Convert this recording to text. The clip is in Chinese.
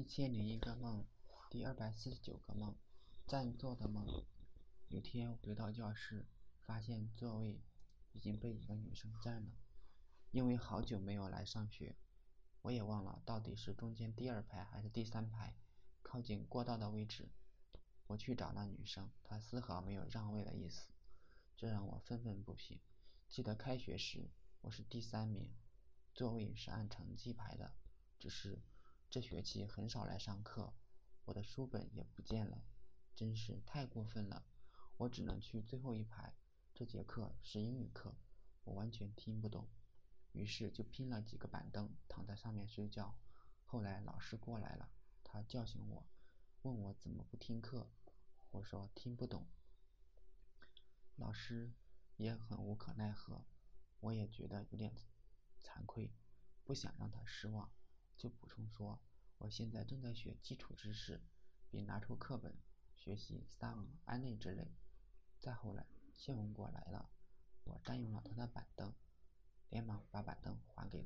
一千零一个梦，第二百四十九个梦，占座的梦。有天回到教室，发现座位已经被一个女生占了。因为好久没有来上学，我也忘了到底是中间第二排还是第三排，靠近过道的位置。我去找那女生，她丝毫没有让位的意思，这让我愤愤不平。记得开学时我是第三名，座位是按成绩排的，只是。这学期很少来上课，我的书本也不见了，真是太过分了。我只能去最后一排。这节课是英语课，我完全听不懂，于是就拼了几个板凳，躺在上面睡觉。后来老师过来了，他叫醒我，问我怎么不听课。我说听不懂。老师也很无可奈何，我也觉得有点惭愧，不想让他失望。就补充说，我现在正在学基础知识，并拿出课本学习萨姆安内之类。再后来，谢文果来了，我占用了他的板凳，连忙把板凳还给